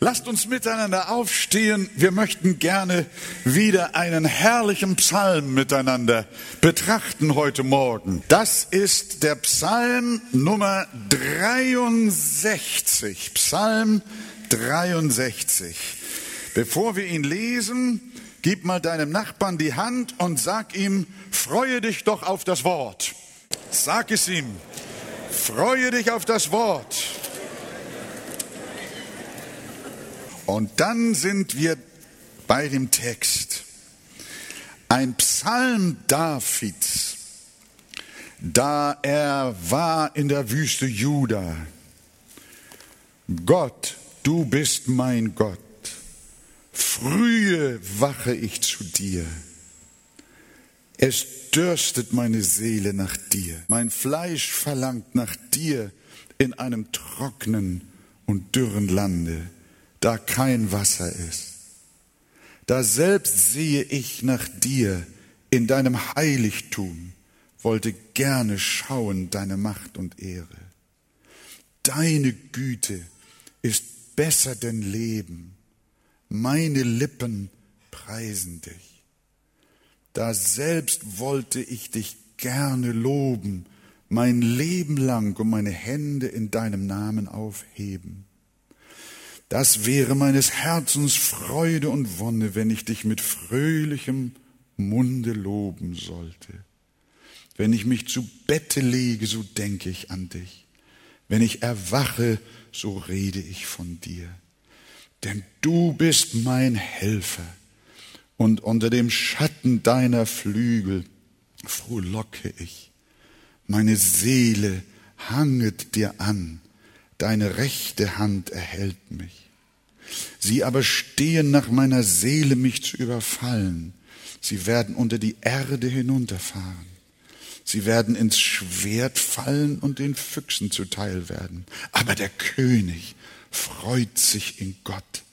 Lasst uns miteinander aufstehen. Wir möchten gerne wieder einen herrlichen Psalm miteinander betrachten heute Morgen. Das ist der Psalm Nummer 63. Psalm 63. Bevor wir ihn lesen, gib mal deinem Nachbarn die Hand und sag ihm, freue dich doch auf das Wort. Sag es ihm. Freue dich auf das Wort. Und dann sind wir bei dem Text. Ein Psalm Davids, da er war in der Wüste Juda. Gott, du bist mein Gott. Frühe wache ich zu dir. Es dürstet meine Seele nach dir. Mein Fleisch verlangt nach dir in einem trockenen und dürren Lande da kein Wasser ist. Da selbst sehe ich nach dir in deinem Heiligtum, wollte gerne schauen deine Macht und Ehre. Deine Güte ist besser denn Leben. Meine Lippen preisen dich. Da selbst wollte ich dich gerne loben, mein Leben lang und meine Hände in deinem Namen aufheben. Das wäre meines Herzens Freude und Wonne, wenn ich dich mit fröhlichem Munde loben sollte. Wenn ich mich zu Bette lege, so denke ich an dich. Wenn ich erwache, so rede ich von dir. Denn du bist mein Helfer und unter dem Schatten deiner Flügel frohlocke ich. Meine Seele hanget dir an deine rechte Hand erhält mich. Sie aber stehen nach meiner Seele, mich zu überfallen. Sie werden unter die Erde hinunterfahren. Sie werden ins Schwert fallen und den Füchsen zuteil werden. Aber der König freut sich in Gott.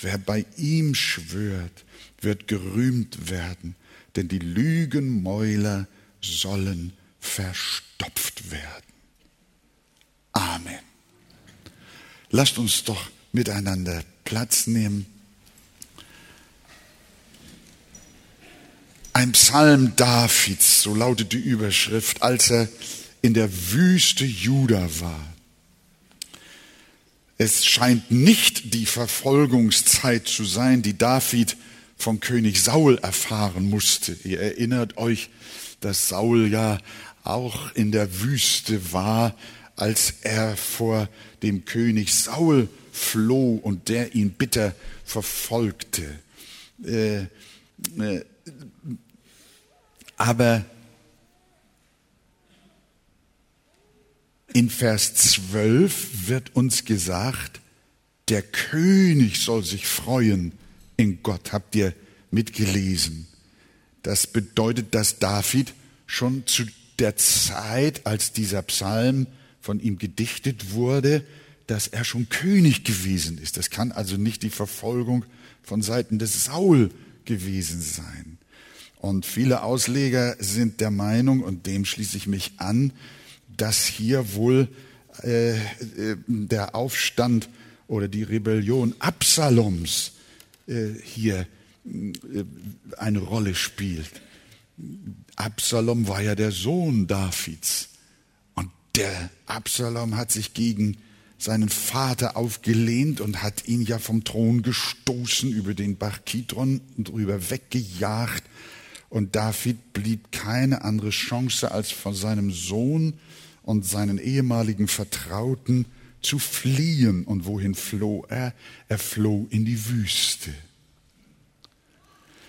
Wer bei ihm schwört, wird gerühmt werden, denn die Lügenmäuler sollen verstopft werden. Amen. Lasst uns doch miteinander Platz nehmen. Ein Psalm Davids, so lautet die Überschrift, als er in der Wüste Juda war. Es scheint nicht die Verfolgungszeit zu sein, die David von König Saul erfahren musste. Ihr erinnert euch, dass Saul ja auch in der Wüste war, als er vor dem König Saul floh und der ihn bitter verfolgte. Äh, äh, aber in Vers 12 wird uns gesagt, der König soll sich freuen in Gott. Habt ihr mitgelesen? Das bedeutet, dass David schon zu der Zeit, als dieser Psalm von ihm gedichtet wurde, dass er schon König gewesen ist. Das kann also nicht die Verfolgung von Seiten des Saul gewesen sein. Und viele Ausleger sind der Meinung, und dem schließe ich mich an, dass hier wohl äh, äh der Aufstand oder die Rebellion Absaloms äh, hier äh, eine Rolle spielt. Absalom war ja der Sohn Davids. Der Absalom hat sich gegen seinen Vater aufgelehnt und hat ihn ja vom Thron gestoßen über den Bach Kidron drüber weggejagt. Und David blieb keine andere Chance, als von seinem Sohn und seinen ehemaligen Vertrauten zu fliehen. Und wohin floh er? Er floh in die Wüste.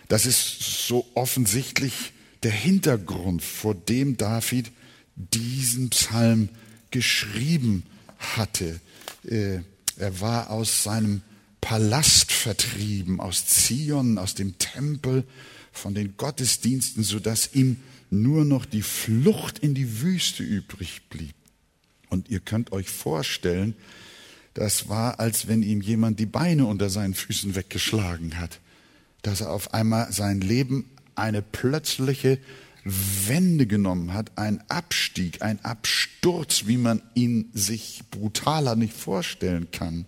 Das ist so offensichtlich der Hintergrund, vor dem David diesen Psalm geschrieben hatte. Äh, er war aus seinem Palast vertrieben, aus Zion, aus dem Tempel, von den Gottesdiensten, sodass ihm nur noch die Flucht in die Wüste übrig blieb. Und ihr könnt euch vorstellen, das war, als wenn ihm jemand die Beine unter seinen Füßen weggeschlagen hat, dass er auf einmal sein Leben eine plötzliche Wende genommen hat, ein Abstieg, ein Absturz, wie man ihn sich brutaler nicht vorstellen kann.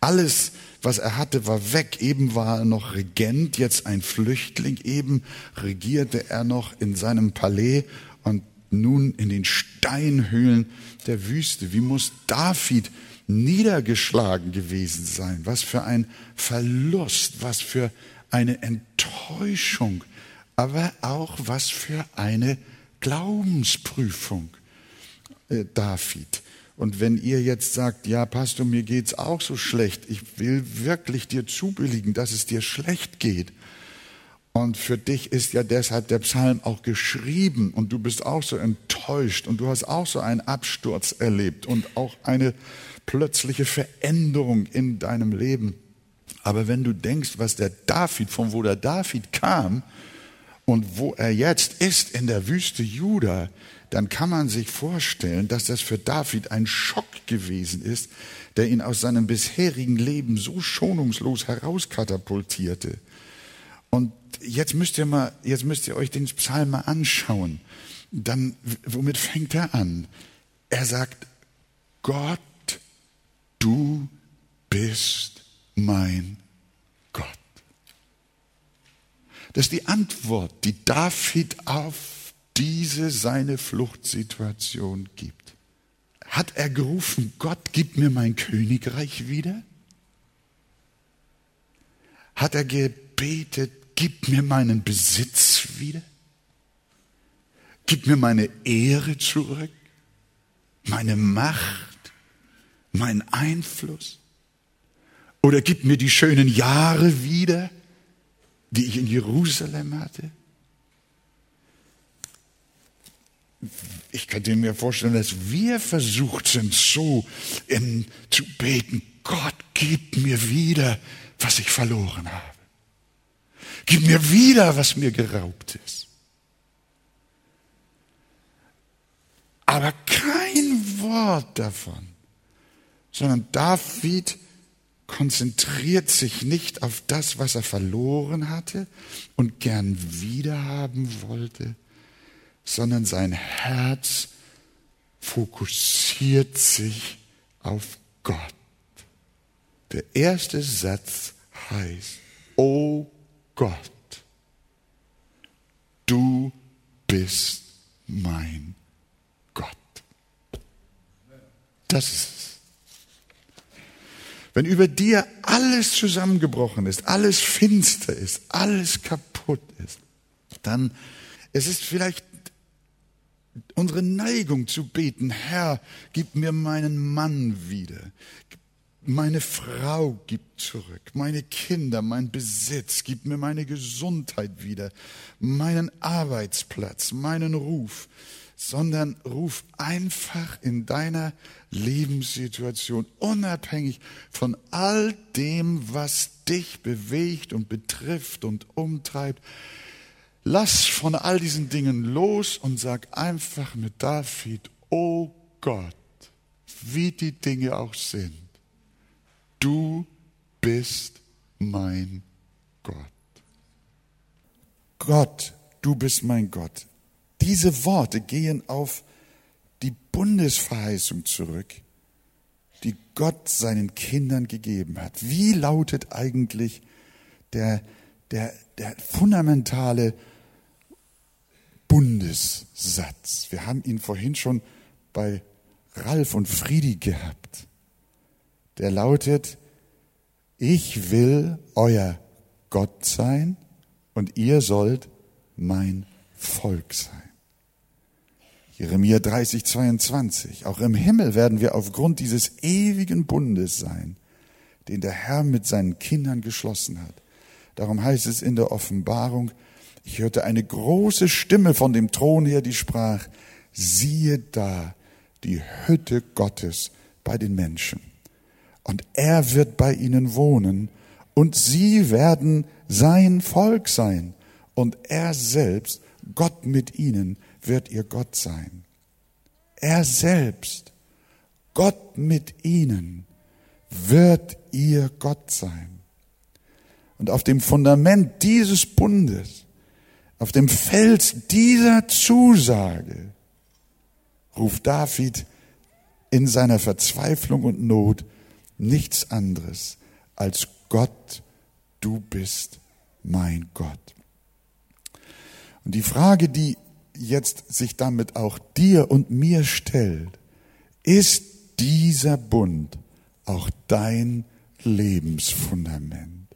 Alles, was er hatte, war weg. Eben war er noch Regent, jetzt ein Flüchtling. Eben regierte er noch in seinem Palais und nun in den Steinhöhlen der Wüste. Wie muss David niedergeschlagen gewesen sein? Was für ein Verlust, was für eine Enttäuschung aber auch was für eine Glaubensprüfung, äh, David. Und wenn ihr jetzt sagt, ja, Pastor, mir geht's auch so schlecht, ich will wirklich dir zubilligen, dass es dir schlecht geht. Und für dich ist ja deshalb der Psalm auch geschrieben und du bist auch so enttäuscht und du hast auch so einen Absturz erlebt und auch eine plötzliche Veränderung in deinem Leben. Aber wenn du denkst, was der David, von wo der David kam, und wo er jetzt ist in der Wüste Juda, dann kann man sich vorstellen, dass das für David ein Schock gewesen ist, der ihn aus seinem bisherigen Leben so schonungslos herauskatapultierte. Und jetzt müsst ihr mal, jetzt müsst ihr euch den Psalm mal anschauen. Dann, womit fängt er an? Er sagt, Gott, du bist mein Das ist die Antwort, die David auf diese seine Fluchtsituation gibt. Hat er gerufen, Gott, gib mir mein Königreich wieder? Hat er gebetet, gib mir meinen Besitz wieder? Gib mir meine Ehre zurück, meine Macht, meinen Einfluss? Oder gib mir die schönen Jahre wieder? Die ich in Jerusalem hatte? Ich könnte mir vorstellen, dass wir versucht sind, so in, zu beten, Gott, gib mir wieder, was ich verloren habe. Gib mir wieder, was mir geraubt ist. Aber kein Wort davon, sondern David konzentriert sich nicht auf das, was er verloren hatte und gern wiederhaben wollte, sondern sein Herz fokussiert sich auf Gott. Der erste Satz heißt, O Gott, du bist mein Gott. Das ist es. Wenn über dir alles zusammengebrochen ist, alles finster ist, alles kaputt ist, dann es ist vielleicht unsere Neigung zu beten, Herr, gib mir meinen Mann wieder, meine Frau gib zurück, meine Kinder, mein Besitz, gib mir meine Gesundheit wieder, meinen Arbeitsplatz, meinen Ruf sondern ruf einfach in deiner Lebenssituation, unabhängig von all dem, was dich bewegt und betrifft und umtreibt, lass von all diesen Dingen los und sag einfach mit David, oh Gott, wie die Dinge auch sind, du bist mein Gott. Gott, du bist mein Gott. Diese Worte gehen auf die Bundesverheißung zurück, die Gott seinen Kindern gegeben hat. Wie lautet eigentlich der, der, der fundamentale Bundessatz? Wir haben ihn vorhin schon bei Ralf und Friedi gehabt. Der lautet, ich will euer Gott sein und ihr sollt mein Volk sein. Jeremia 30, 22. Auch im Himmel werden wir aufgrund dieses ewigen Bundes sein, den der Herr mit seinen Kindern geschlossen hat. Darum heißt es in der Offenbarung, ich hörte eine große Stimme von dem Thron her, die sprach, siehe da die Hütte Gottes bei den Menschen. Und er wird bei ihnen wohnen und sie werden sein Volk sein und er selbst, Gott mit ihnen, wird ihr Gott sein. Er selbst, Gott mit ihnen, wird ihr Gott sein. Und auf dem Fundament dieses Bundes, Auf dem Fels dieser Zusage ruft David in seiner Verzweiflung und Not nichts anderes als Gott, du bist mein Gott. Und die Frage, die jetzt sich damit auch dir und mir stellt, ist dieser Bund auch dein Lebensfundament?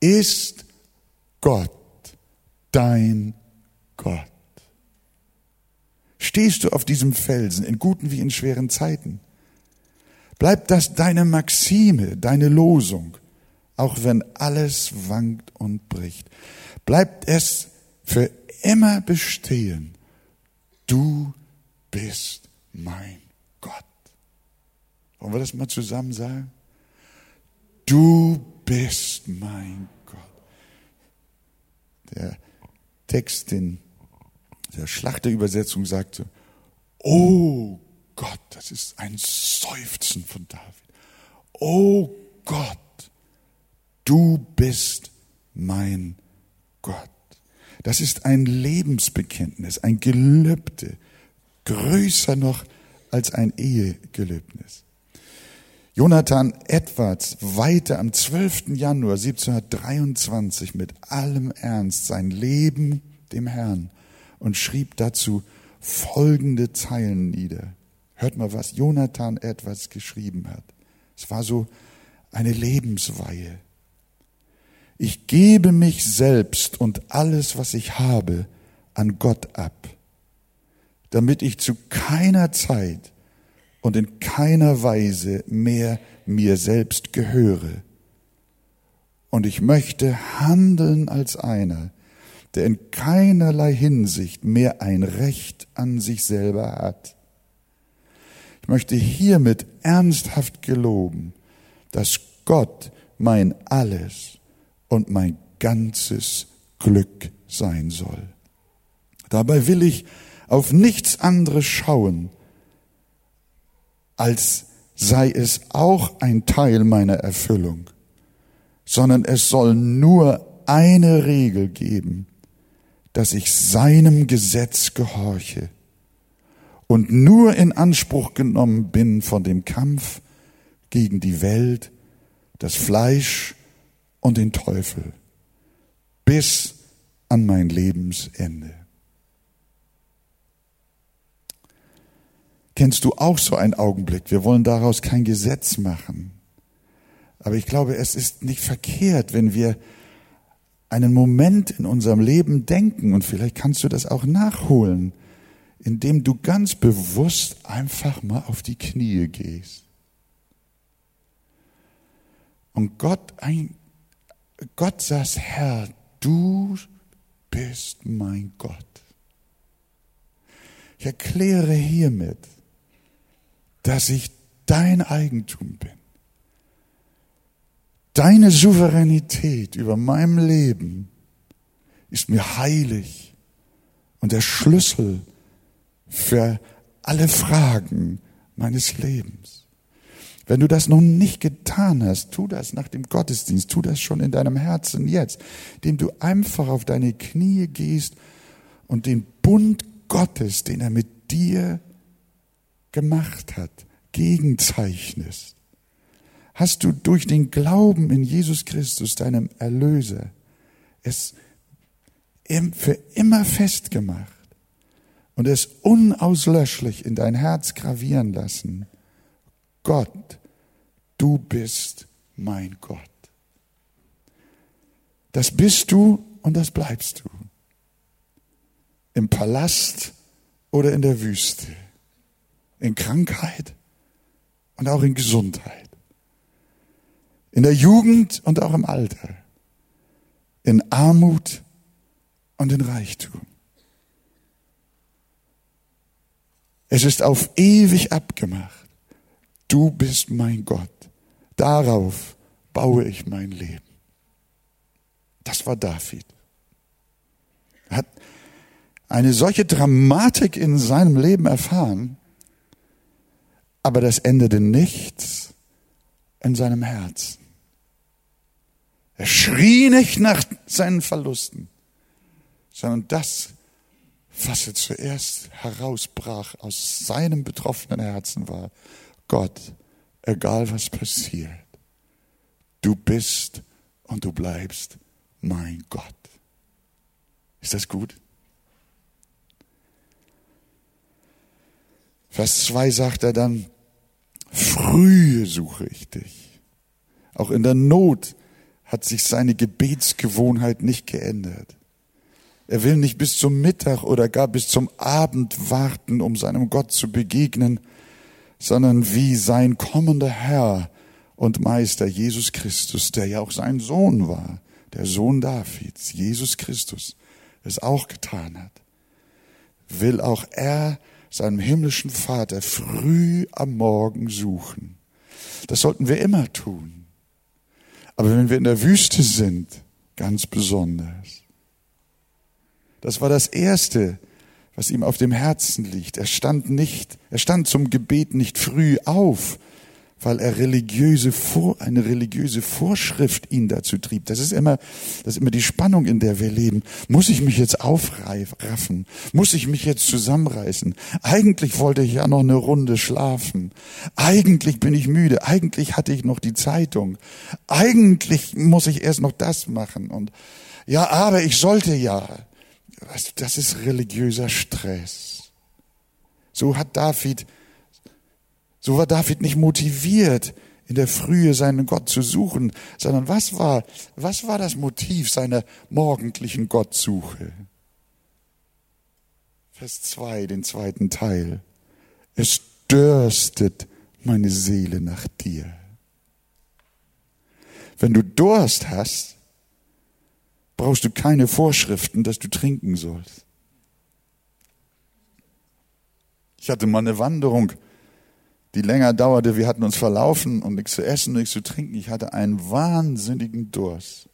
Ist Gott dein Gott? Stehst du auf diesem Felsen in guten wie in schweren Zeiten? Bleibt das deine Maxime, deine Losung, auch wenn alles wankt und bricht? Bleibt es für immer bestehen? Du bist mein Gott. Wollen wir das mal zusammen sagen? Du bist mein Gott. Der Text in der Schlachterübersetzung sagte, oh Gott, das ist ein Seufzen von David. Oh Gott, du bist mein Gott. Das ist ein Lebensbekenntnis, ein Gelübde, größer noch als ein Ehegelübnis. Jonathan Edwards weihte am 12. Januar 1723 mit allem Ernst sein Leben dem Herrn und schrieb dazu folgende Zeilen nieder. Hört mal, was Jonathan Edwards geschrieben hat. Es war so eine Lebensweihe. Ich gebe mich selbst und alles, was ich habe, an Gott ab, damit ich zu keiner Zeit und in keiner Weise mehr mir selbst gehöre. Und ich möchte handeln als einer, der in keinerlei Hinsicht mehr ein Recht an sich selber hat. Ich möchte hiermit ernsthaft geloben, dass Gott mein Alles und mein ganzes Glück sein soll. Dabei will ich auf nichts anderes schauen, als sei es auch ein Teil meiner Erfüllung, sondern es soll nur eine Regel geben, dass ich seinem Gesetz gehorche und nur in Anspruch genommen bin von dem Kampf gegen die Welt, das Fleisch und den Teufel bis an mein Lebensende. Kennst du auch so einen Augenblick? Wir wollen daraus kein Gesetz machen. Aber ich glaube, es ist nicht verkehrt, wenn wir einen Moment in unserem Leben denken, und vielleicht kannst du das auch nachholen, indem du ganz bewusst einfach mal auf die Knie gehst. Und Gott ein Gott sagt, Herr, du bist mein Gott. Ich erkläre hiermit, dass ich dein Eigentum bin. Deine Souveränität über meinem Leben ist mir heilig und der Schlüssel für alle Fragen meines Lebens. Wenn du das noch nicht getan hast, tu das nach dem Gottesdienst, tu das schon in deinem Herzen jetzt, indem du einfach auf deine Knie gehst und den Bund Gottes, den er mit dir gemacht hat, gegenzeichnest. Hast du durch den Glauben in Jesus Christus, deinem Erlöser, es für immer festgemacht und es unauslöschlich in dein Herz gravieren lassen Gott, du bist mein Gott. Das bist du und das bleibst du. Im Palast oder in der Wüste. In Krankheit und auch in Gesundheit. In der Jugend und auch im Alter. In Armut und in Reichtum. Es ist auf ewig abgemacht. Du bist mein Gott. Darauf baue ich mein Leben. Das war David. Er hat eine solche Dramatik in seinem Leben erfahren, aber das endete nichts in seinem Herzen. Er schrie nicht nach seinen Verlusten, sondern das, was er zuerst herausbrach aus seinem betroffenen Herzen war, Gott, egal was passiert, du bist und du bleibst mein Gott. Ist das gut? Vers 2 sagt er dann, frühe suche ich dich. Auch in der Not hat sich seine Gebetsgewohnheit nicht geändert. Er will nicht bis zum Mittag oder gar bis zum Abend warten, um seinem Gott zu begegnen, sondern wie sein kommender Herr und Meister Jesus Christus, der ja auch sein Sohn war, der Sohn Davids, Jesus Christus, es auch getan hat, will auch er seinem himmlischen Vater früh am Morgen suchen. Das sollten wir immer tun. Aber wenn wir in der Wüste sind, ganz besonders. Das war das Erste, was ihm auf dem Herzen liegt. Er stand nicht, er stand zum Gebet nicht früh auf, weil er religiöse Vor, eine religiöse Vorschrift ihn dazu trieb. Das ist immer, das ist immer die Spannung, in der wir leben. Muss ich mich jetzt aufraffen? Muss ich mich jetzt zusammenreißen? Eigentlich wollte ich ja noch eine Runde schlafen. Eigentlich bin ich müde. Eigentlich hatte ich noch die Zeitung. Eigentlich muss ich erst noch das machen. Und ja, aber ich sollte ja. Das ist religiöser Stress. So hat David so war David nicht motiviert, in der Frühe seinen Gott zu suchen, sondern was war, was war das Motiv seiner morgendlichen Gottsuche? Vers 2, den zweiten Teil. Es dürstet meine Seele nach dir. Wenn du Durst hast, brauchst du keine Vorschriften, dass du trinken sollst. Ich hatte mal eine Wanderung die länger dauerte. Wir hatten uns verlaufen und nichts zu essen, nichts zu trinken. Ich hatte einen wahnsinnigen Durst.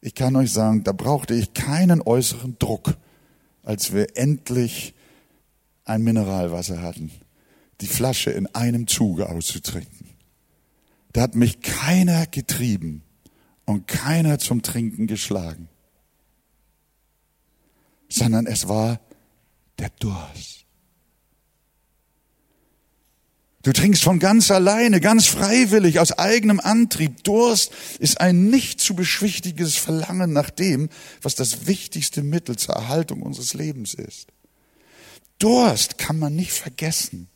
Ich kann euch sagen, da brauchte ich keinen äußeren Druck, als wir endlich ein Mineralwasser hatten, die Flasche in einem Zuge auszutrinken. Da hat mich keiner getrieben und keiner zum Trinken geschlagen, sondern es war der Durst. Du trinkst von ganz alleine, ganz freiwillig, aus eigenem Antrieb. Durst ist ein nicht zu beschwichtiges Verlangen nach dem, was das wichtigste Mittel zur Erhaltung unseres Lebens ist. Durst kann man nicht vergessen.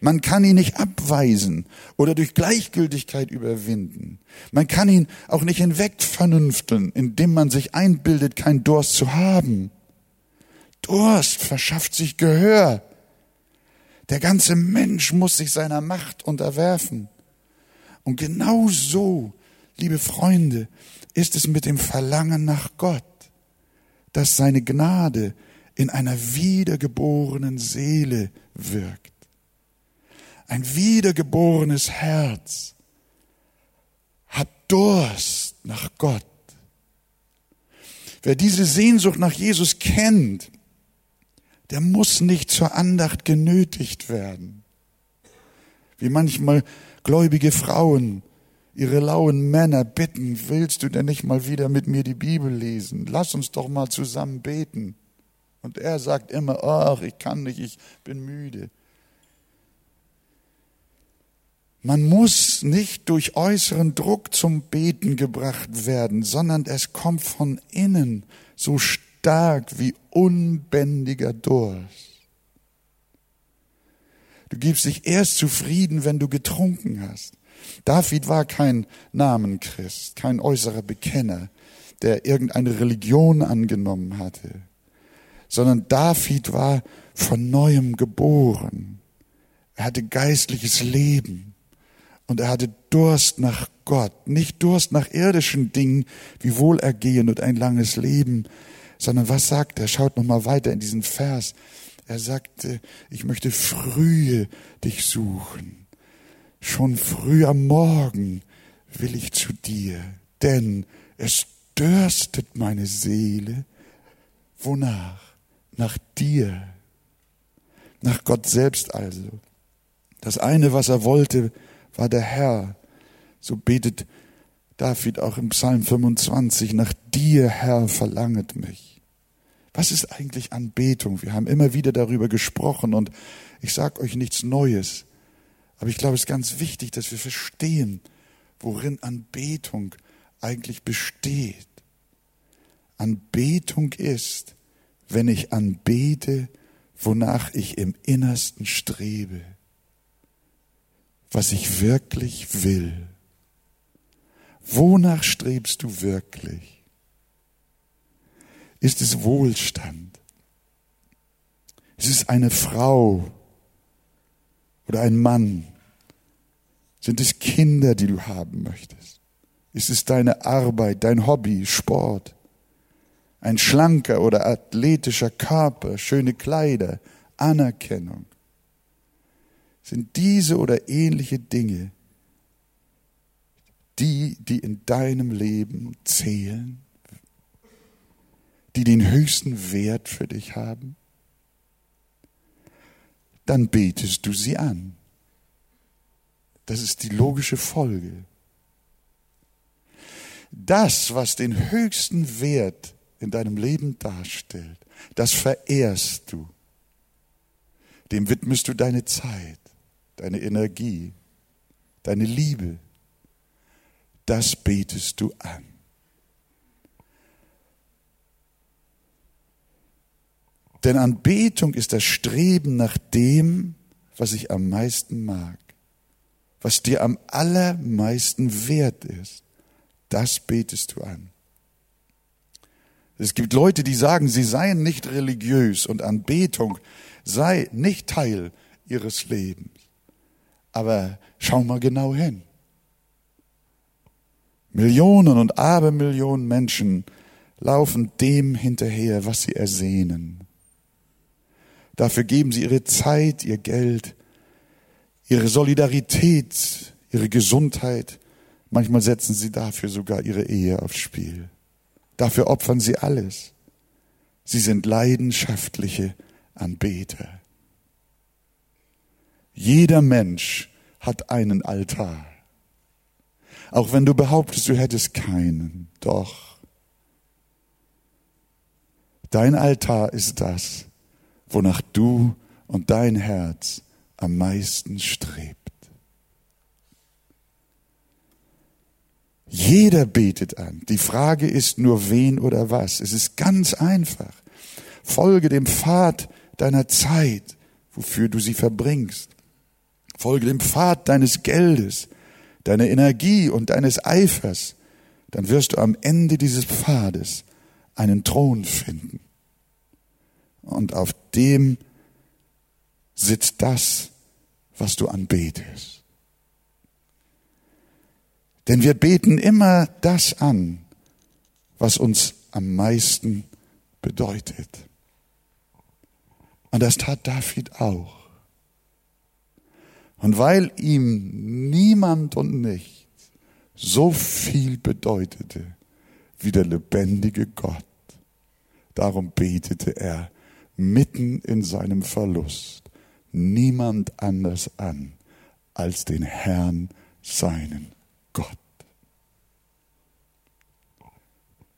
Man kann ihn nicht abweisen oder durch Gleichgültigkeit überwinden. Man kann ihn auch nicht hinwegvernünfteln, indem man sich einbildet, kein Durst zu haben. Durst verschafft sich Gehör der ganze Mensch muss sich seiner Macht unterwerfen. Und genau so, liebe Freunde, ist es mit dem Verlangen nach Gott, dass seine Gnade in einer wiedergeborenen Seele wirkt. Ein wiedergeborenes Herz hat Durst nach Gott. Wer diese Sehnsucht nach Jesus kennt, der muss nicht zur Andacht genötigt werden. Wie manchmal gläubige Frauen ihre lauen Männer bitten, willst du denn nicht mal wieder mit mir die Bibel lesen? Lass uns doch mal zusammen beten. Und er sagt immer, ach, ich kann nicht, ich bin müde. Man muss nicht durch äußeren Druck zum Beten gebracht werden, sondern es kommt von innen so stark wie unbändiger Durst. Du gibst dich erst zufrieden, wenn du getrunken hast. David war kein Namenchrist, kein äußerer Bekenner, der irgendeine Religion angenommen hatte, sondern David war von neuem geboren. Er hatte geistliches Leben und er hatte Durst nach Gott, nicht Durst nach irdischen Dingen wie Wohlergehen und ein langes Leben, sondern was sagt er? Schaut noch mal weiter in diesen Vers. Er sagte, ich möchte frühe dich suchen. Schon früh am Morgen will ich zu dir, denn es dürstet meine Seele. Wonach? Nach dir. Nach Gott selbst also. Das eine, was er wollte, war der Herr. So betet David auch im Psalm 25, nach dir, Herr, verlanget mich. Was ist eigentlich Anbetung? Wir haben immer wieder darüber gesprochen und ich sage euch nichts Neues. Aber ich glaube, es ist ganz wichtig, dass wir verstehen, worin Anbetung eigentlich besteht. Anbetung ist, wenn ich anbete, wonach ich im Innersten strebe, was ich wirklich will. Wonach strebst du wirklich? Ist es Wohlstand? Ist es eine Frau oder ein Mann? Sind es Kinder, die du haben möchtest? Ist es deine Arbeit, dein Hobby, Sport? Ein schlanker oder athletischer Körper, schöne Kleider, Anerkennung? Sind diese oder ähnliche Dinge die, die in deinem Leben zählen, die den höchsten Wert für dich haben, dann betest du sie an. Das ist die logische Folge. Das, was den höchsten Wert in deinem Leben darstellt, das verehrst du. Dem widmest du deine Zeit, deine Energie, deine Liebe, das betest du an. Denn Anbetung ist das Streben nach dem, was ich am meisten mag, was dir am allermeisten wert ist. Das betest du an. Es gibt Leute, die sagen, sie seien nicht religiös und Anbetung sei nicht Teil ihres Lebens. Aber schau mal genau hin. Millionen und Abermillionen Menschen laufen dem hinterher, was sie ersehnen. Dafür geben sie ihre Zeit, ihr Geld, ihre Solidarität, ihre Gesundheit. Manchmal setzen sie dafür sogar ihre Ehe aufs Spiel. Dafür opfern sie alles. Sie sind leidenschaftliche Anbeter. Jeder Mensch hat einen Altar. Auch wenn du behauptest, du hättest keinen. Doch. Dein Altar ist das, wonach du und dein Herz am meisten strebt. Jeder betet an. Die Frage ist nur wen oder was. Es ist ganz einfach. Folge dem Pfad deiner Zeit, wofür du sie verbringst. Folge dem Pfad deines Geldes, deiner Energie und deines Eifers, dann wirst du am Ende dieses Pfades einen Thron finden. Und auf dem sitzt das, was du anbetest. Denn wir beten immer das an, was uns am meisten bedeutet. Und das tat David auch. Und weil ihm niemand und nichts so viel bedeutete wie der lebendige Gott, darum betete er mitten in seinem Verlust niemand anders an als den Herrn, seinen Gott.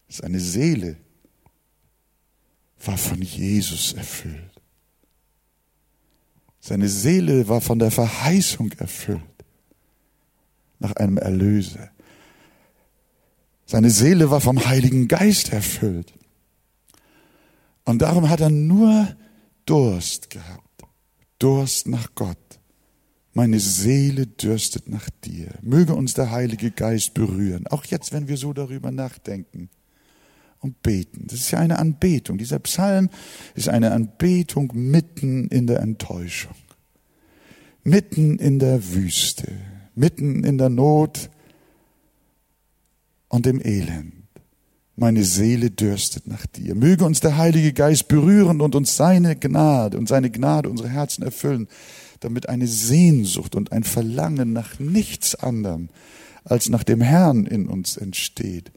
Seine Seele war von Jesus erfüllt. Seine Seele war von der Verheißung erfüllt nach einem Erlöser. Seine Seele war vom Heiligen Geist erfüllt. Und darum hat er nur Durst gehabt. Durst nach Gott. Meine Seele dürstet nach dir. Möge uns der Heilige Geist berühren. Auch jetzt, wenn wir so darüber nachdenken und beten. Das ist ja eine Anbetung. Dieser Psalm ist eine Anbetung mitten in der Enttäuschung, mitten in der Wüste, mitten in der Not und im Elend. Meine Seele dürstet nach dir. Möge uns der Heilige Geist berühren und uns seine Gnade und seine Gnade unsere Herzen erfüllen, damit eine Sehnsucht und ein Verlangen nach nichts anderem als nach dem Herrn in uns entsteht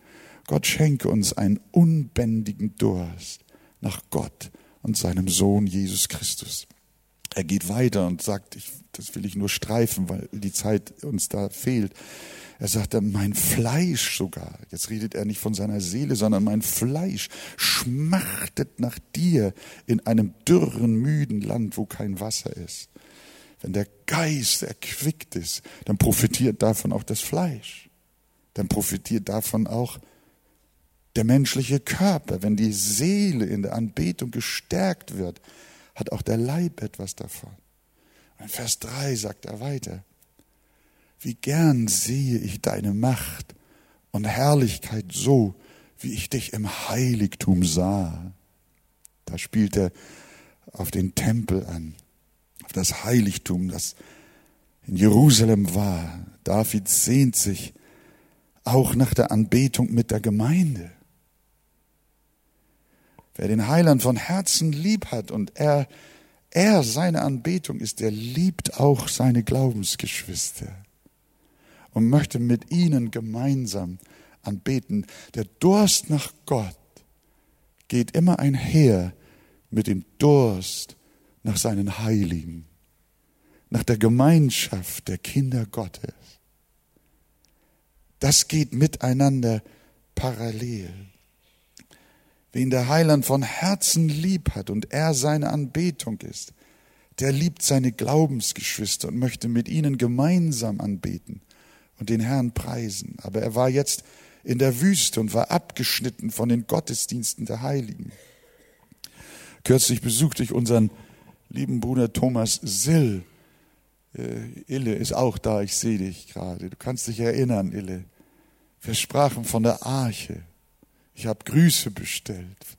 Gott schenke uns einen unbändigen Durst nach Gott und seinem Sohn Jesus Christus. Er geht weiter und sagt, ich, das will ich nur streifen, weil die Zeit uns da fehlt. Er sagte, mein Fleisch sogar, jetzt redet er nicht von seiner Seele, sondern mein Fleisch schmachtet nach dir in einem dürren, müden Land, wo kein Wasser ist. Wenn der Geist erquickt ist, dann profitiert davon auch das Fleisch. Dann profitiert davon auch der menschliche Körper. Wenn die Seele in der Anbetung gestärkt wird, hat auch der Leib etwas davon. In Vers 3 sagt er weiter, wie gern sehe ich deine Macht und Herrlichkeit so, wie ich dich im Heiligtum sah. Da spielt er auf den Tempel an, auf das Heiligtum, das in Jerusalem war. David sehnt sich auch nach der Anbetung mit der Gemeinde. Wer den Heiland von Herzen lieb hat und er, er seine Anbetung ist, der liebt auch seine Glaubensgeschwister und möchte mit ihnen gemeinsam anbeten. Der Durst nach Gott geht immer einher mit dem Durst nach seinen Heiligen, nach der Gemeinschaft der Kinder Gottes. Das geht miteinander parallel. Wen der Heiland von Herzen lieb hat und er seine Anbetung ist, der liebt seine Glaubensgeschwister und möchte mit ihnen gemeinsam anbeten und den Herrn preisen. Aber er war jetzt in der Wüste und war abgeschnitten von den Gottesdiensten der Heiligen. Kürzlich besuchte ich unseren lieben Bruder Thomas Sill. Äh, Ille ist auch da, ich sehe dich gerade. Du kannst dich erinnern, Ille. Wir sprachen von der Arche. Ich habe Grüße bestellt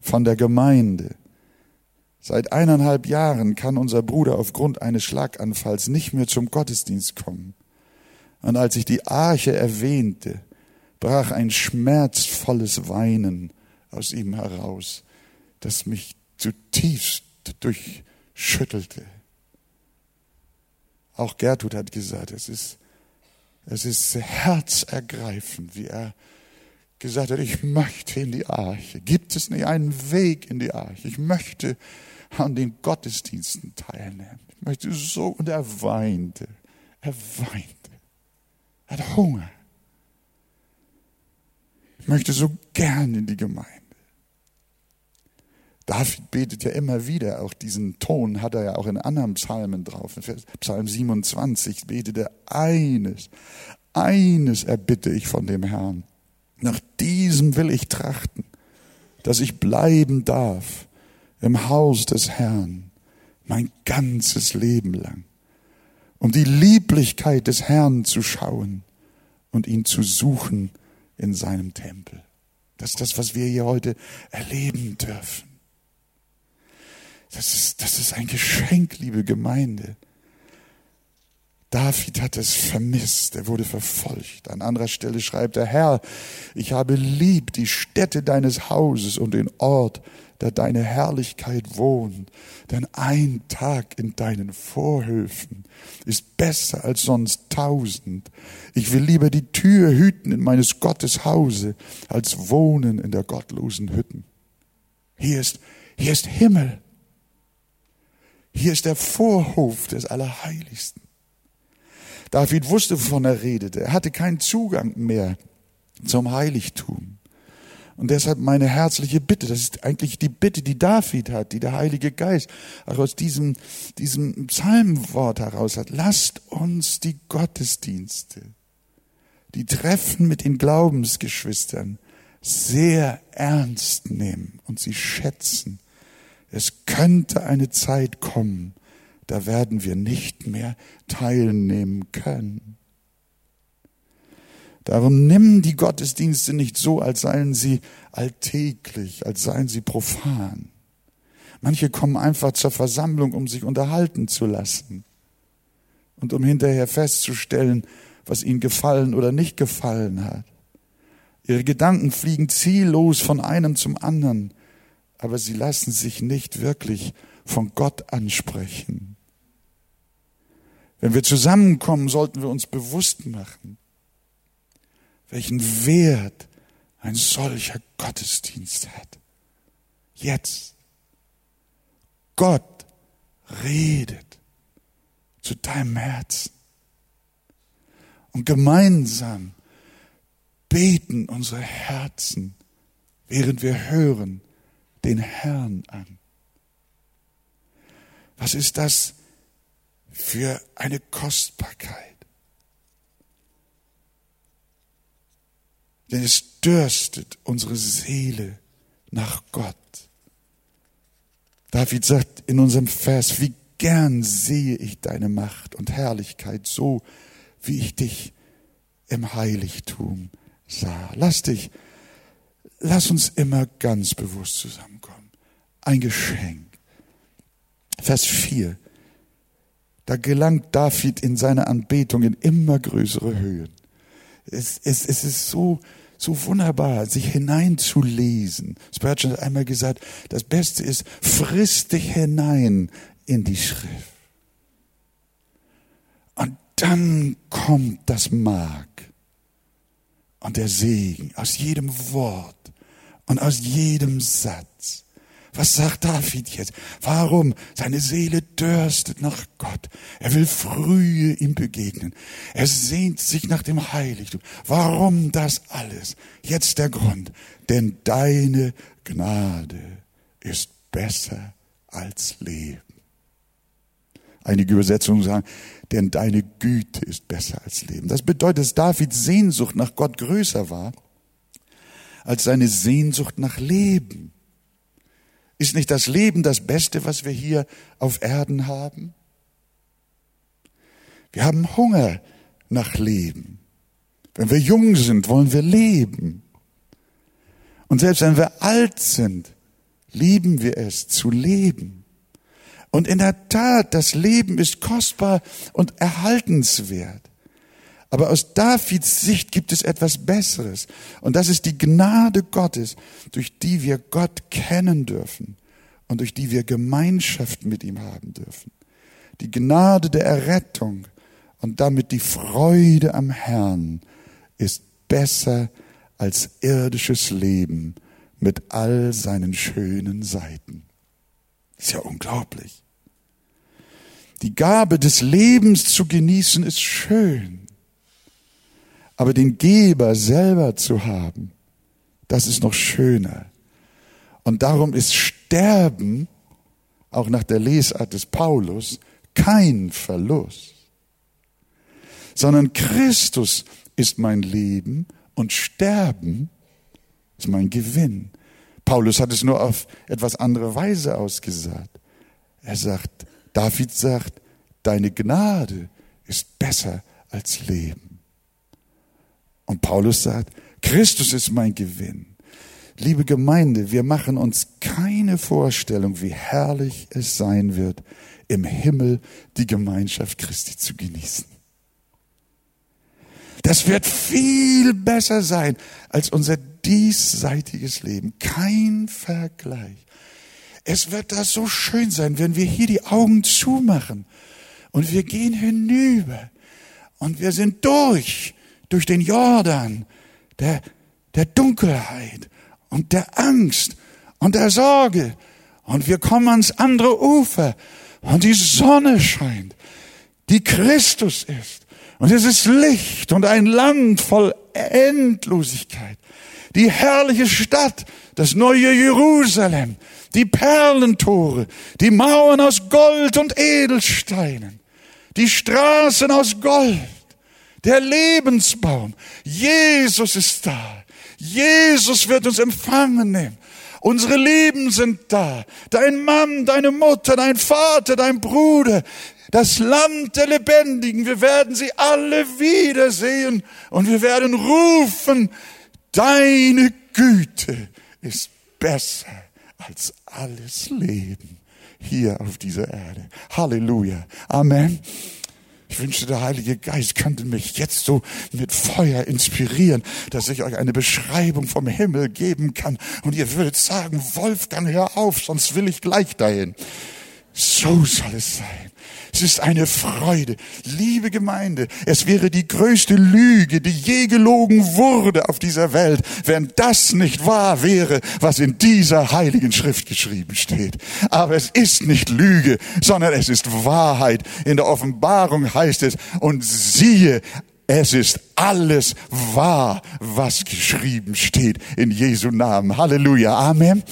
von der Gemeinde. Seit eineinhalb Jahren kann unser Bruder aufgrund eines Schlaganfalls nicht mehr zum Gottesdienst kommen. Und als ich die Arche erwähnte, brach ein schmerzvolles Weinen aus ihm heraus, das mich zutiefst durchschüttelte. Auch Gertrud hat gesagt, es ist, es ist herzergreifend, wie er gesagt hat, ich möchte in die Arche. Gibt es nicht einen Weg in die Arche? Ich möchte an den Gottesdiensten teilnehmen. Ich möchte so, und er weinte. Er weinte. Er hat Hunger. Ich möchte so gern in die Gemeinde. David betet ja immer wieder, auch diesen Ton hat er ja auch in anderen Psalmen drauf. In Psalm 27 betet er eines, eines erbitte ich von dem Herrn. Nach diesem will ich trachten, dass ich bleiben darf im Haus des Herrn mein ganzes Leben lang um die Lieblichkeit des Herrn zu schauen und ihn zu suchen in seinem Tempel. Das ist das, was wir hier heute erleben dürfen. Das ist, das ist ein Geschenk, liebe Gemeinde. David hat es vermisst, er wurde verfolgt. An anderer Stelle schreibt er, Herr, ich habe lieb die Stätte deines Hauses und den Ort, da deine Herrlichkeit wohnt. Denn ein Tag in deinen Vorhöfen ist besser als sonst tausend. Ich will lieber die Tür hüten in meines Gottes Hause, als wohnen in der gottlosen Hütten. Hier ist, hier ist Himmel. Hier ist der Vorhof des Allerheiligsten. David wusste, wovon er redete. Er hatte keinen Zugang mehr zum Heiligtum. Und deshalb meine herzliche Bitte, das ist eigentlich die Bitte, die David hat, die der Heilige Geist auch aus diesem, diesem Psalmwort heraus hat. Lasst uns die Gottesdienste, die Treffen mit den Glaubensgeschwistern sehr ernst nehmen und sie schätzen. Es könnte eine Zeit kommen, da werden wir nicht mehr teilnehmen können. Darum nimm die Gottesdienste nicht so, als seien sie alltäglich, als seien sie profan. Manche kommen einfach zur Versammlung, um sich unterhalten zu lassen und um hinterher festzustellen, was ihnen gefallen oder nicht gefallen hat. Ihre Gedanken fliegen ziellos von einem zum anderen, aber sie lassen sich nicht wirklich von Gott ansprechen. Wenn wir zusammenkommen, sollten wir uns bewusst machen, welchen Wert ein solcher Gottesdienst hat. Jetzt. Gott redet zu deinem Herzen. Und gemeinsam beten unsere Herzen, während wir hören, den Herrn an. Was ist das für eine Kostbarkeit? Denn es dürstet unsere Seele nach Gott. David sagt in unserem Vers, wie gern sehe ich deine Macht und Herrlichkeit so, wie ich dich im Heiligtum sah. Lass dich, lass uns immer ganz bewusst zusammenkommen. Ein Geschenk. Vers 4. Da gelangt David in seiner Anbetung in immer größere Höhen. Es, es, es ist so, so wunderbar, sich hineinzulesen. Spurgeon hat einmal gesagt, das Beste ist, frisst dich hinein in die Schrift. Und dann kommt das Mark und der Segen aus jedem Wort und aus jedem Satz. Was sagt David jetzt? Warum? Seine Seele dürstet nach Gott. Er will frühe ihm begegnen. Er sehnt sich nach dem Heiligtum. Warum das alles? Jetzt der Grund. Denn deine Gnade ist besser als Leben. Einige Übersetzungen sagen, denn deine Güte ist besser als Leben. Das bedeutet, dass Davids Sehnsucht nach Gott größer war als seine Sehnsucht nach Leben. Ist nicht das Leben das Beste, was wir hier auf Erden haben? Wir haben Hunger nach Leben. Wenn wir jung sind, wollen wir leben. Und selbst wenn wir alt sind, lieben wir es zu leben. Und in der Tat, das Leben ist kostbar und erhaltenswert. Aber aus Davids Sicht gibt es etwas Besseres. Und das ist die Gnade Gottes, durch die wir Gott kennen dürfen und durch die wir Gemeinschaft mit ihm haben dürfen. Die Gnade der Errettung und damit die Freude am Herrn ist besser als irdisches Leben mit all seinen schönen Seiten. Ist ja unglaublich. Die Gabe des Lebens zu genießen ist schön. Aber den Geber selber zu haben, das ist noch schöner. Und darum ist Sterben, auch nach der Lesart des Paulus, kein Verlust, sondern Christus ist mein Leben und Sterben ist mein Gewinn. Paulus hat es nur auf etwas andere Weise ausgesagt. Er sagt, David sagt, deine Gnade ist besser als Leben. Und Paulus sagt, Christus ist mein Gewinn. Liebe Gemeinde, wir machen uns keine Vorstellung, wie herrlich es sein wird, im Himmel die Gemeinschaft Christi zu genießen. Das wird viel besser sein als unser diesseitiges Leben. Kein Vergleich. Es wird da so schön sein, wenn wir hier die Augen zumachen und wir gehen hinüber und wir sind durch durch den Jordan der, der Dunkelheit und der Angst und der Sorge. Und wir kommen ans andere Ufer und die Sonne scheint, die Christus ist. Und es ist Licht und ein Land voll Endlosigkeit. Die herrliche Stadt, das neue Jerusalem, die Perlentore, die Mauern aus Gold und Edelsteinen, die Straßen aus Gold der Lebensbaum. Jesus ist da. Jesus wird uns empfangen nehmen. Unsere Lieben sind da. Dein Mann, deine Mutter, dein Vater, dein Bruder. Das Land der Lebendigen. Wir werden sie alle wiedersehen und wir werden rufen, deine Güte ist besser als alles Leben hier auf dieser Erde. Halleluja. Amen. Ich wünschte, der Heilige Geist könnte mich jetzt so mit Feuer inspirieren, dass ich euch eine Beschreibung vom Himmel geben kann. Und ihr würdet sagen, Wolfgang, hör auf, sonst will ich gleich dahin. So soll es sein. Es ist eine Freude. Liebe Gemeinde, es wäre die größte Lüge, die je gelogen wurde auf dieser Welt, wenn das nicht wahr wäre, was in dieser heiligen Schrift geschrieben steht. Aber es ist nicht Lüge, sondern es ist Wahrheit. In der Offenbarung heißt es, und siehe, es ist alles wahr, was geschrieben steht in Jesu Namen. Halleluja. Amen.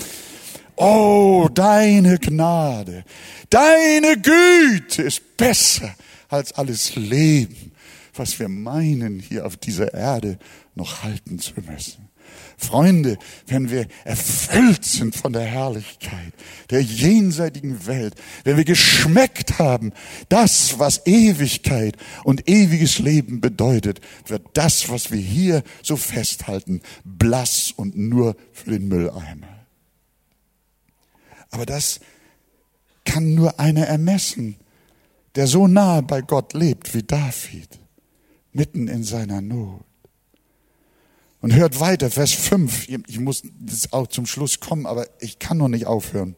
Oh, deine Gnade, deine Güte ist besser als alles Leben, was wir meinen, hier auf dieser Erde noch halten zu müssen. Freunde, wenn wir erfüllt sind von der Herrlichkeit der jenseitigen Welt, wenn wir geschmeckt haben, das, was Ewigkeit und ewiges Leben bedeutet, wird das, was wir hier so festhalten, blass und nur für den Mülleimer. Aber das kann nur einer ermessen, der so nahe bei Gott lebt wie David, mitten in seiner Not. Und hört weiter, Vers 5. Ich muss jetzt auch zum Schluss kommen, aber ich kann noch nicht aufhören.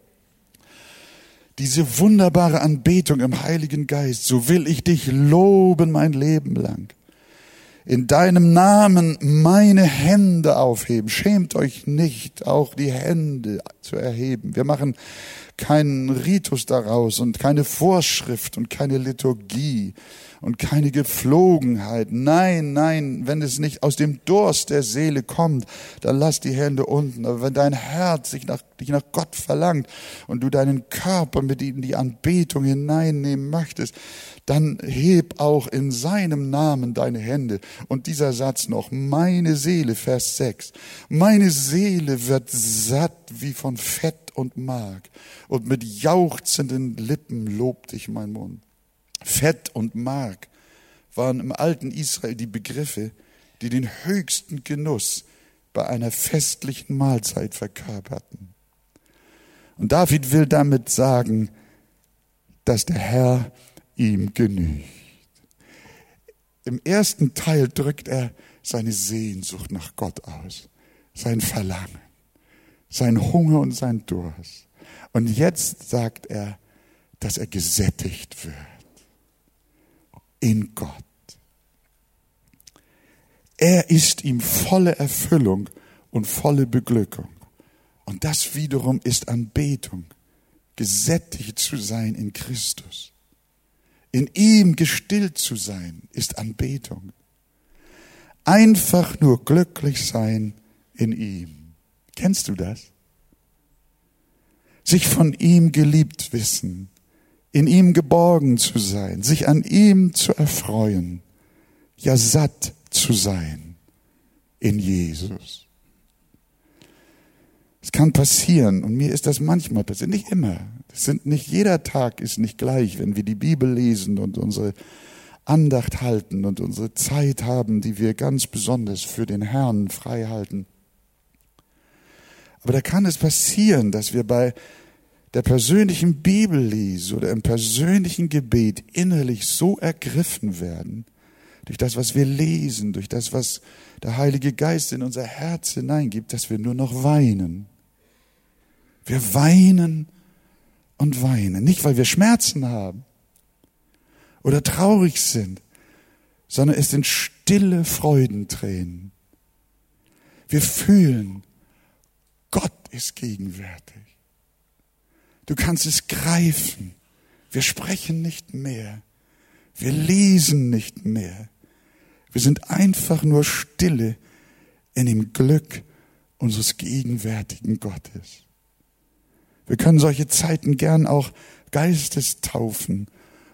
Diese wunderbare Anbetung im Heiligen Geist, so will ich dich loben mein Leben lang. In deinem Namen meine Hände aufheben. Schämt euch nicht, auch die Hände zu erheben. Wir machen keinen Ritus daraus und keine Vorschrift und keine Liturgie und keine Gepflogenheit. Nein, nein, wenn es nicht aus dem Durst der Seele kommt, dann lass die Hände unten. Aber wenn dein Herz sich nach, dich nach Gott verlangt und du deinen Körper mit in die Anbetung hineinnehmen möchtest, dann heb auch in seinem Namen deine Hände. Und dieser Satz noch, meine Seele, Vers 6, meine Seele wird satt wie von Fett und Mark und mit jauchzenden Lippen lobt dich mein Mund. Fett und Mark waren im alten Israel die Begriffe, die den höchsten Genuss bei einer festlichen Mahlzeit verkörperten. Und David will damit sagen, dass der Herr ihm genügt. Im ersten Teil drückt er seine Sehnsucht nach Gott aus, sein Verlangen, sein Hunger und sein Durst. Und jetzt sagt er, dass er gesättigt wird in Gott. Er ist ihm volle Erfüllung und volle Beglückung. Und das wiederum ist Anbetung, gesättigt zu sein in Christus. In ihm gestillt zu sein, ist Anbetung. Einfach nur glücklich sein in ihm. Kennst du das? Sich von ihm geliebt wissen, in ihm geborgen zu sein, sich an ihm zu erfreuen, ja satt zu sein in Jesus. Es kann passieren und mir ist das manchmal passiert, nicht immer. Sind nicht jeder Tag ist nicht gleich, wenn wir die Bibel lesen und unsere Andacht halten und unsere Zeit haben, die wir ganz besonders für den Herrn frei halten. Aber da kann es passieren, dass wir bei der persönlichen Bibellese oder im persönlichen Gebet innerlich so ergriffen werden, durch das, was wir lesen, durch das, was der Heilige Geist in unser Herz hineingibt, dass wir nur noch weinen. Wir weinen und weinen. Nicht, weil wir Schmerzen haben oder traurig sind, sondern es sind stille Freudentränen. Wir fühlen, Gott ist gegenwärtig. Du kannst es greifen. Wir sprechen nicht mehr. Wir lesen nicht mehr. Wir sind einfach nur stille in dem Glück unseres gegenwärtigen Gottes. Wir können solche Zeiten gern auch Geistestaufen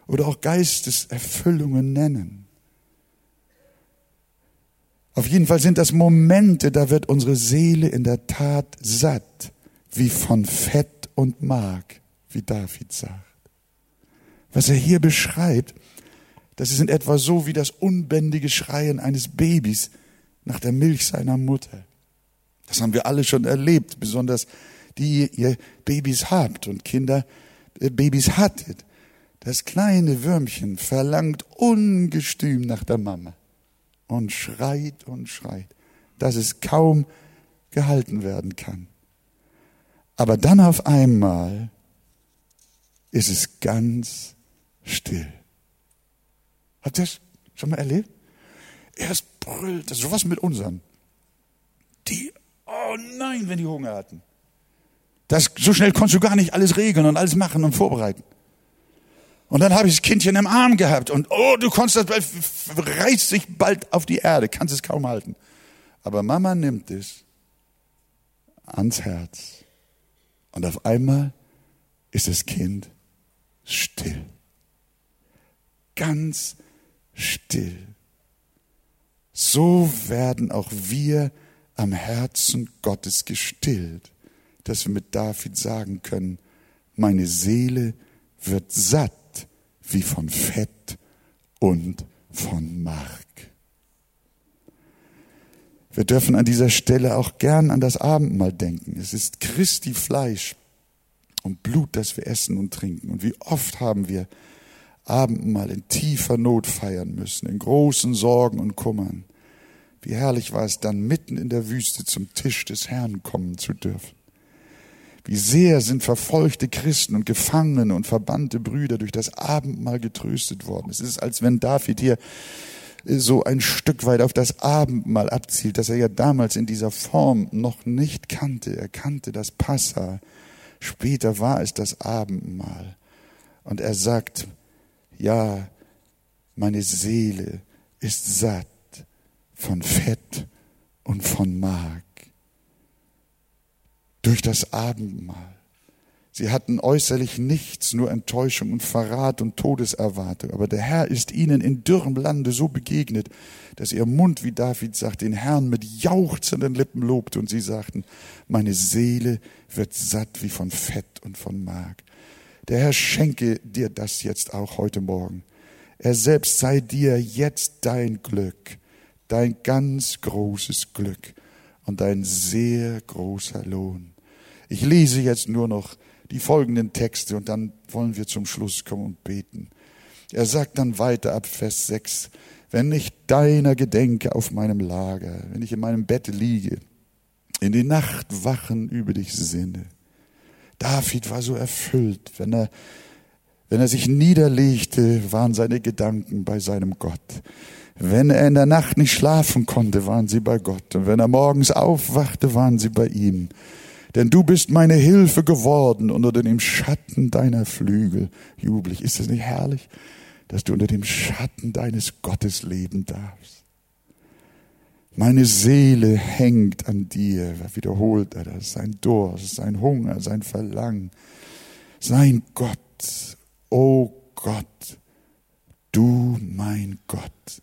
oder auch Geisteserfüllungen nennen. Auf jeden Fall sind das Momente, da wird unsere Seele in der Tat satt, wie von Fett und mag, wie David sagt. Was er hier beschreibt, das ist in etwa so wie das unbändige Schreien eines Babys nach der Milch seiner Mutter. Das haben wir alle schon erlebt, besonders die ihr Babys habt und Kinder äh, Babys hattet. Das kleine Würmchen verlangt ungestüm nach der Mama und schreit und schreit, dass es kaum gehalten werden kann. Aber dann auf einmal ist es ganz still. Habt ihr das schon mal erlebt? Erst brüllt, sowas mit unseren. Die, oh nein, wenn die Hunger hatten. Das, so schnell konntest du gar nicht alles regeln und alles machen und vorbereiten. Und dann habe ich das Kindchen im Arm gehabt und oh, du konntest das, reißt sich bald auf die Erde, kannst es kaum halten. Aber Mama nimmt es ans Herz. Und auf einmal ist das Kind still. Ganz still. So werden auch wir am Herzen Gottes gestillt, dass wir mit David sagen können, meine Seele wird satt wie von Fett und von Mark. Wir dürfen an dieser Stelle auch gern an das Abendmahl denken. Es ist Christi Fleisch und Blut, das wir essen und trinken. Und wie oft haben wir Abendmahl in tiefer Not feiern müssen, in großen Sorgen und Kummern. Wie herrlich war es dann, mitten in der Wüste zum Tisch des Herrn kommen zu dürfen. Wie sehr sind verfolgte Christen und Gefangene und verbannte Brüder durch das Abendmahl getröstet worden. Es ist, als wenn David hier so ein Stück weit auf das Abendmahl abzielt, das er ja damals in dieser Form noch nicht kannte. Er kannte das Passa. Später war es das Abendmahl. Und er sagt, ja, meine Seele ist satt von Fett und von Mark durch das Abendmahl. Sie hatten äußerlich nichts, nur Enttäuschung und Verrat und Todeserwartung. Aber der Herr ist ihnen in dürrem Lande so begegnet, dass ihr Mund, wie David sagt, den Herrn mit jauchzenden Lippen lobte. Und sie sagten, meine Seele wird satt wie von Fett und von Mark. Der Herr schenke dir das jetzt auch heute Morgen. Er selbst sei dir jetzt dein Glück, dein ganz großes Glück und dein sehr großer Lohn. Ich lese jetzt nur noch die folgenden Texte und dann wollen wir zum Schluss kommen und beten. Er sagt dann weiter ab Vers 6, wenn ich deiner gedenke auf meinem Lager, wenn ich in meinem Bett liege, in die Nachtwachen über dich sinne. David war so erfüllt, wenn er, wenn er sich niederlegte, waren seine Gedanken bei seinem Gott. Wenn er in der Nacht nicht schlafen konnte, waren sie bei Gott. Und wenn er morgens aufwachte, waren sie bei ihm denn du bist meine Hilfe geworden unter dem Schatten deiner Flügel. Jubelig, ist es nicht herrlich, dass du unter dem Schatten deines Gottes leben darfst? Meine Seele hängt an dir, wiederholt er das, sein Durst, sein Hunger, sein Verlangen. Sein Gott, o oh Gott, du mein Gott,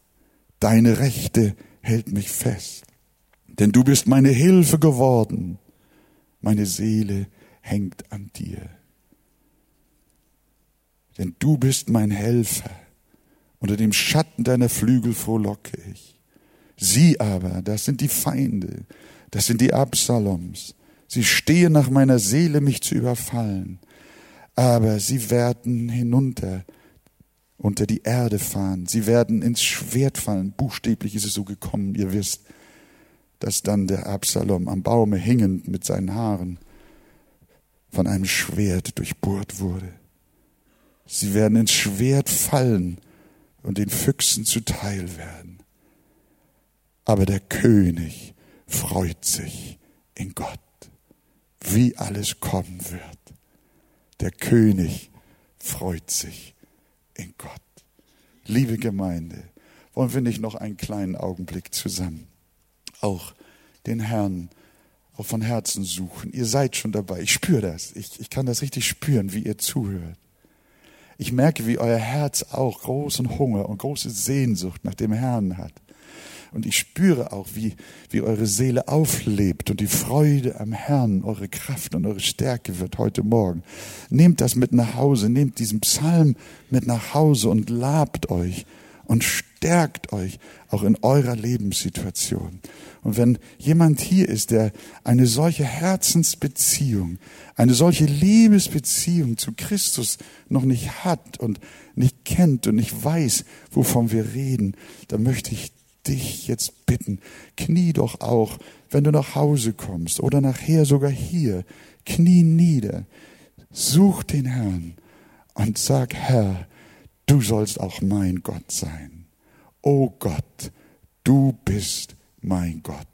deine Rechte hält mich fest, denn du bist meine Hilfe geworden meine Seele hängt an dir. Denn du bist mein Helfer. Unter dem Schatten deiner Flügel frohlocke ich. Sie aber, das sind die Feinde, das sind die Absaloms. Sie stehen nach meiner Seele, mich zu überfallen. Aber sie werden hinunter unter die Erde fahren. Sie werden ins Schwert fallen. Buchstäblich ist es so gekommen, ihr wisst dass dann der Absalom am Baume hängend mit seinen Haaren von einem Schwert durchbohrt wurde. Sie werden ins Schwert fallen und den Füchsen zuteil werden. Aber der König freut sich in Gott, wie alles kommen wird. Der König freut sich in Gott. Liebe Gemeinde, wollen wir nicht noch einen kleinen Augenblick zusammen auch den Herrn auch von Herzen suchen. Ihr seid schon dabei. Ich spüre das. Ich, ich kann das richtig spüren, wie ihr zuhört. Ich merke, wie euer Herz auch großen Hunger und große Sehnsucht nach dem Herrn hat. Und ich spüre auch, wie, wie eure Seele auflebt und die Freude am Herrn eure Kraft und eure Stärke wird heute Morgen. Nehmt das mit nach Hause, nehmt diesen Psalm mit nach Hause und labt euch und stärkt euch auch in eurer Lebenssituation. Und wenn jemand hier ist, der eine solche Herzensbeziehung, eine solche Liebesbeziehung zu Christus noch nicht hat und nicht kennt und nicht weiß, wovon wir reden, dann möchte ich dich jetzt bitten, knie doch auch, wenn du nach Hause kommst oder nachher sogar hier, knie nieder, such den Herrn und sag, Herr, du sollst auch mein Gott sein. O Gott, du bist mein Gott.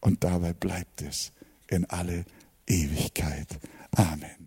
Und dabei bleibt es in alle Ewigkeit. Amen.